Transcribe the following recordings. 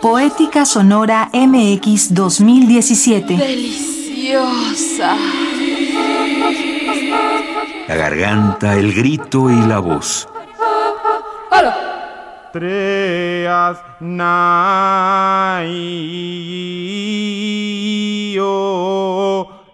Poética Sonora MX 2017. Deliciosa. La garganta, el grito y la voz. Treas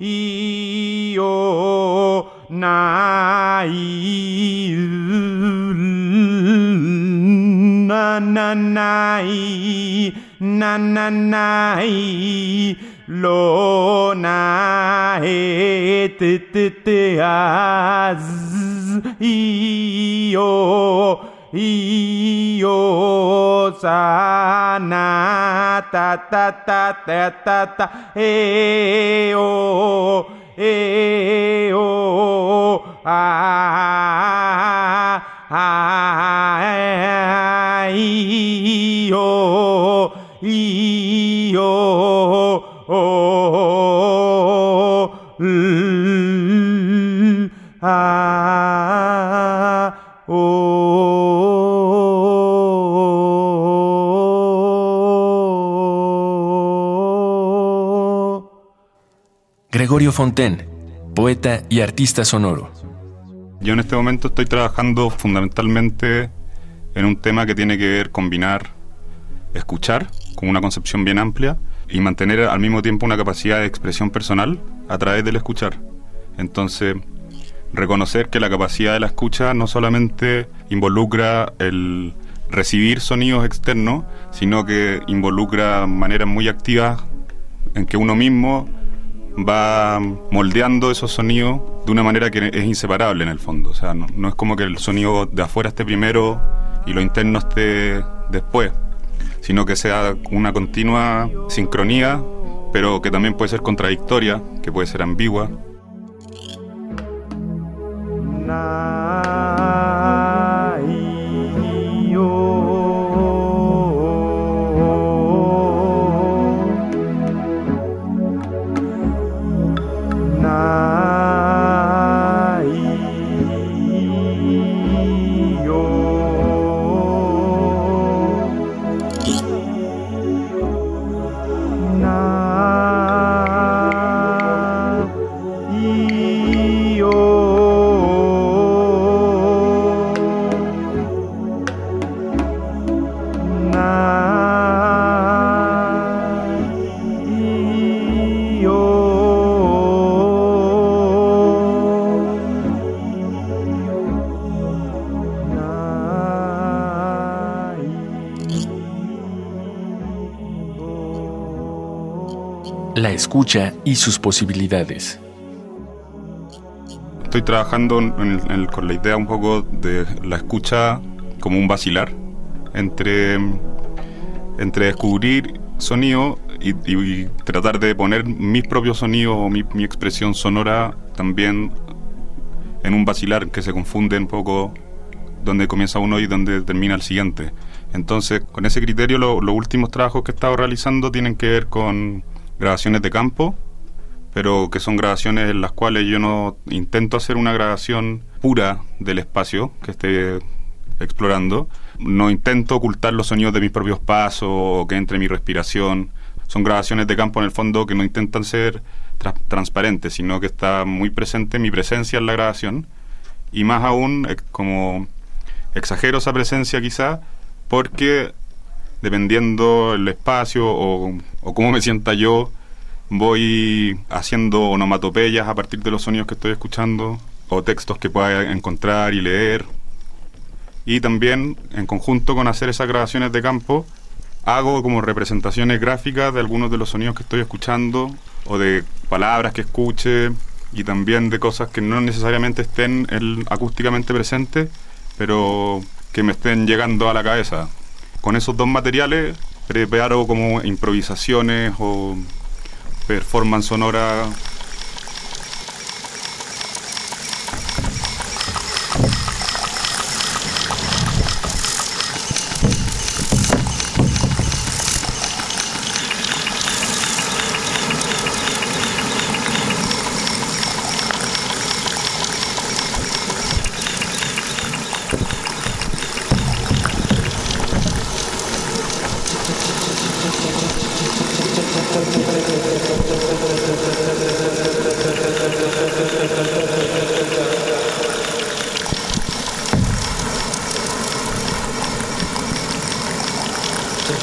io なないななないろなえてててあずいよいよさなたたたたたたえよえよあ Gregorio Fontaine, poeta y artista sonoro. Yo en este momento estoy trabajando fundamentalmente en un tema que tiene que ver combinar escuchar con una concepción bien amplia y mantener al mismo tiempo una capacidad de expresión personal a través del escuchar. Entonces, reconocer que la capacidad de la escucha no solamente involucra el recibir sonidos externos, sino que involucra maneras muy activas en que uno mismo va moldeando esos sonidos de una manera que es inseparable en el fondo. O sea, no, es como que el sonido de afuera esté primero y lo interno esté después, sino que sea una continua sincronía, pero que también puede ser contradictoria, que puede ser ambigua. Escucha y sus posibilidades. Estoy trabajando con la idea un poco de la escucha como un vacilar entre, entre descubrir sonido y, tratar de poner mis propios sonidos o mi, expresión sonora también en un vacilar que se confunde un poco donde comienza uno y donde termina el siguiente. Entonces, con ese criterio, lo- los últimos trabajos que he estado realizando tienen que ver con grabaciones de campo, pero que son grabaciones en las cuales yo no intento hacer una grabación pura del espacio que esté explorando. No intento ocultar los sonidos de mis propios pasos o que entre mi respiración. Son grabaciones de campo en el fondo que no intentan ser tra- transparentes, sino que está muy presente mi presencia en la grabación. Y más aún, eh, como exagero esa presencia quizá, porque dependiendo el espacio o, cómo me sienta yo, voy haciendo onomatopeyas a partir de los sonidos que estoy escuchando o textos que pueda encontrar y leer. Y también, en conjunto con hacer esas grabaciones de campo, hago como representaciones gráficas de algunos de los sonidos que estoy escuchando o de palabras que escuche y también de cosas que no necesariamente estén el- acústicamente presentes, pero que me estén llegando a la cabeza. Con esos dos materiales preparo como improvisaciones o performance sonora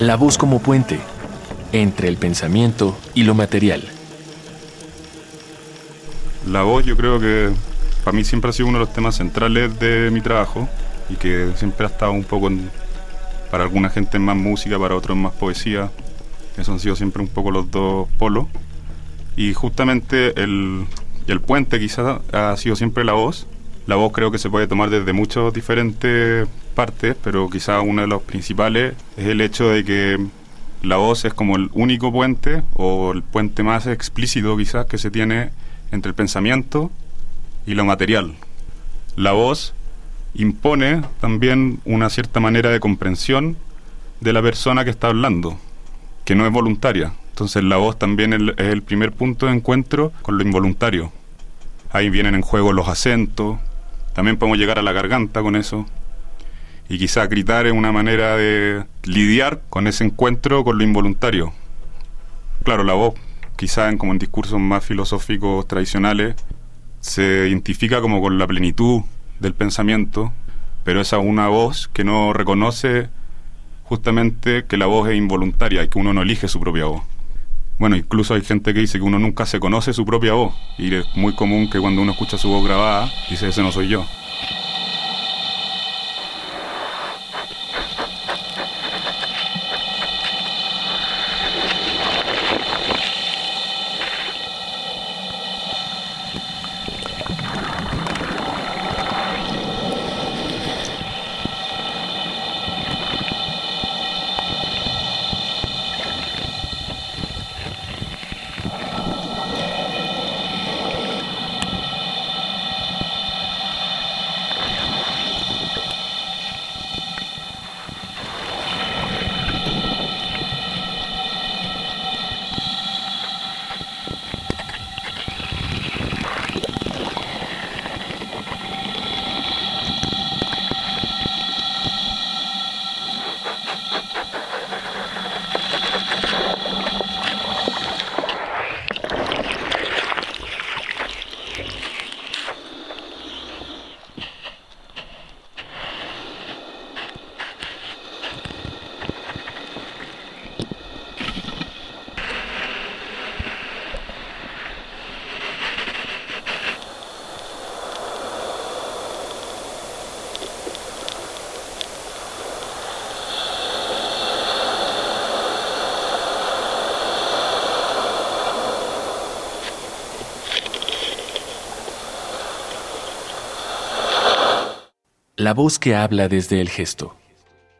La voz como puente entre el pensamiento y lo material. La voz yo creo que para mí siempre ha sido uno de los temas centrales de mi trabajo y que siempre ha estado un poco, en- para alguna gente más música, para otros más poesía. Esos han sido siempre un poco los dos polos. Y justamente el, el puente quizás ha sido siempre la voz. La voz creo que se puede tomar desde muchas diferentes partes, pero quizás uno de los principales es el hecho de que la voz es como el único puente o el puente más explícito quizás que se tiene entre el pensamiento y lo material. La voz impone también una cierta manera de comprensión de la persona que está hablando, que no es voluntaria. Entonces la voz también es el primer punto de encuentro con lo involuntario. Ahí vienen en juego los acentos, también podemos llegar a la garganta con eso. Y quizá gritar es una manera de lidiar con ese encuentro con lo involuntario. Claro, la voz, quizá en, como en discursos más filosóficos tradicionales, se identifica como con la plenitud del pensamiento, pero esa es una voz que no reconoce justamente que la voz es involuntaria y que uno no elige su propia voz. Bueno, incluso hay gente que dice que uno nunca se conoce su propia voz y es muy común que cuando uno escucha su voz grabada, dice ese no soy yo. La voz que habla desde el gesto.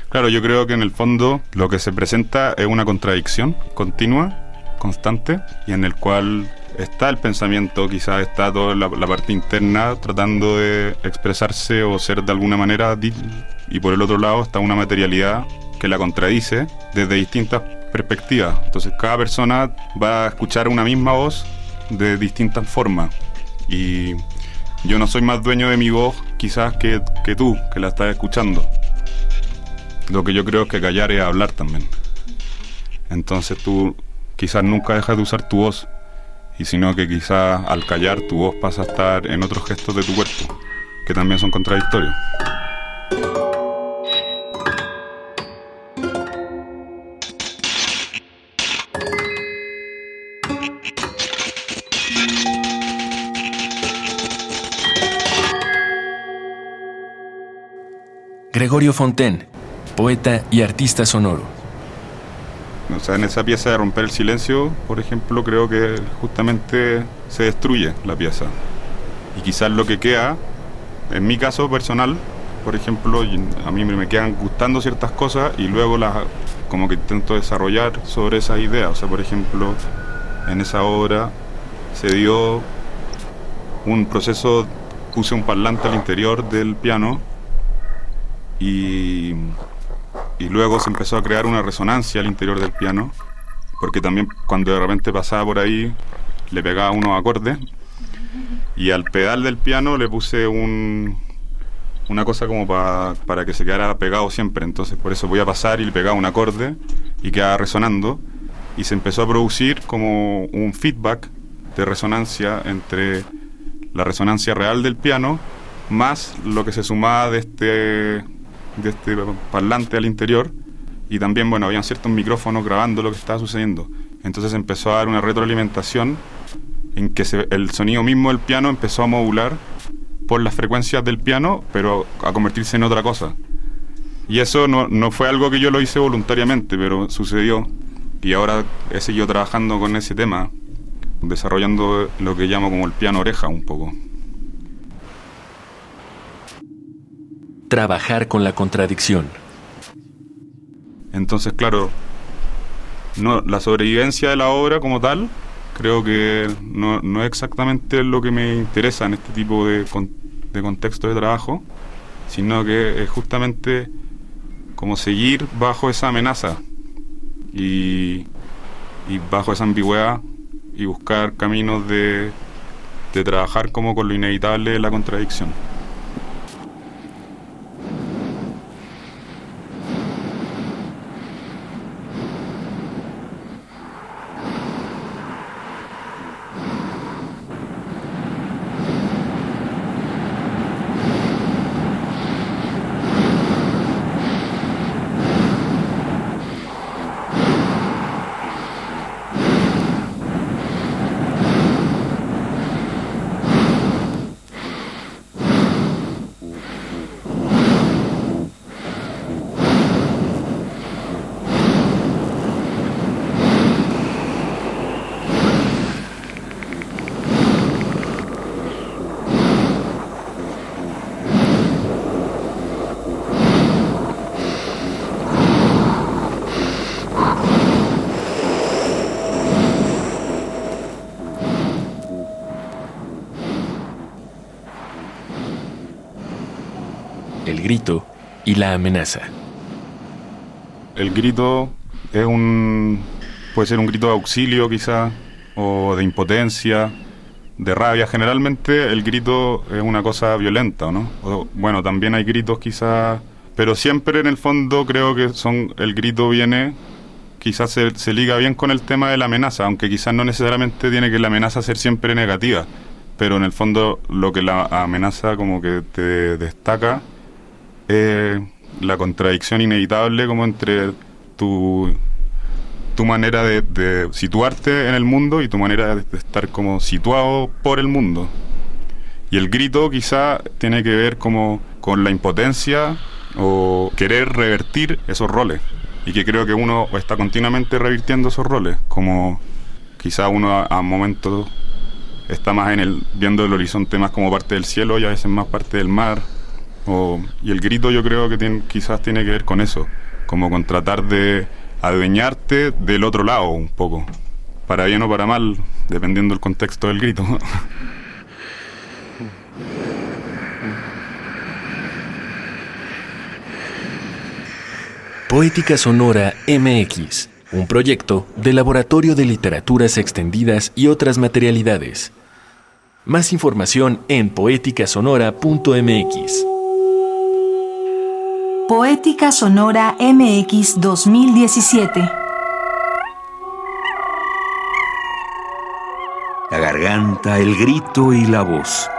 Claro, yo creo que en el fondo lo que se presenta es una contradicción continua, constante, y en el cual está el pensamiento, quizás está toda la, la parte interna tratando de expresarse o ser de alguna manera, y por el otro lado está una materialidad que la contradice desde distintas perspectivas. Entonces cada persona va a escuchar una misma voz de distintas formas. Y yo no soy más dueño de mi voz quizás que, que tú, que la estás escuchando. Lo que yo creo es que callar es hablar también. Entonces tú quizás nunca dejas de usar tu voz, y sino que quizás al callar tu voz pasa a estar en otros gestos de tu cuerpo, que también son contradictorios. Gregorio Fontaine, poeta y artista sonoro. O sea, en esa pieza de romper el silencio, por ejemplo, creo que justamente se destruye la pieza. Y quizás lo que queda, en mi caso personal, por ejemplo, a mí me quedan gustando ciertas cosas y luego las como que intento desarrollar sobre esas ideas. O sea, por ejemplo, en esa obra se dio un proceso, puse un parlante al interior del piano y, y luego se empezó a crear una resonancia al interior del piano, porque también cuando de repente pasaba por ahí le pegaba unos acordes y al pedal del piano le puse un, una cosa como para que se quedara pegado siempre. Entonces por eso voy a pasar y le pegaba un acorde y quedaba resonando. Y se empezó a producir como un feedback de resonancia entre la resonancia real del piano más lo que se sumaba de este de este parlante al interior y también, bueno, habían ciertos micrófonos grabando lo que estaba sucediendo. Entonces empezó a dar una retroalimentación en que el sonido mismo del piano empezó a modular por las frecuencias del piano, pero a convertirse en otra cosa. Y eso no, no fue algo que yo lo hice voluntariamente, pero sucedió. Y ahora he seguido trabajando con ese tema, desarrollando lo que llamo como el piano oreja un poco. Trabajar con la contradicción. Entonces, claro, no, la sobrevivencia de la obra como tal, creo que no, es exactamente lo que me interesa en este tipo de, de contexto de trabajo, sino que es justamente como seguir bajo esa amenaza y, y bajo esa ambigüedad y buscar caminos de, de trabajar como con lo inevitable de la contradicción. Grito y la amenaza. El grito es un puede ser un grito de auxilio quizá o de impotencia, de rabia. Generalmente el grito es una cosa violenta, ¿no? bueno, también hay gritos quizá, pero siempre en el fondo creo que son el grito viene quizás se, se liga bien con el tema de la amenaza, aunque quizás no necesariamente tiene que la amenaza ser siempre negativa, pero en el fondo lo que la amenaza como que te destaca la contradicción inevitable como entre tu, tu manera de, situarte en el mundo y tu manera de, estar como situado por el mundo. Y el grito quizá tiene que ver como con la impotencia o querer revertir esos roles. Y que creo que uno está continuamente revirtiendo esos roles, como quizá uno a, a momentos está más en el viendo el horizonte más como parte del cielo y a veces más parte del mar y el grito yo creo que tiene, quizás tiene que ver con eso, como con tratar de adueñarte del otro lado un poco, para bien o para mal, dependiendo del contexto del grito. Poética Sonora MX, un proyecto de Laboratorio de Literaturas Extendidas y otras materialidades. Más información en poéticasonora.mx. Poética Sonora MX 2017. La garganta, el grito y la voz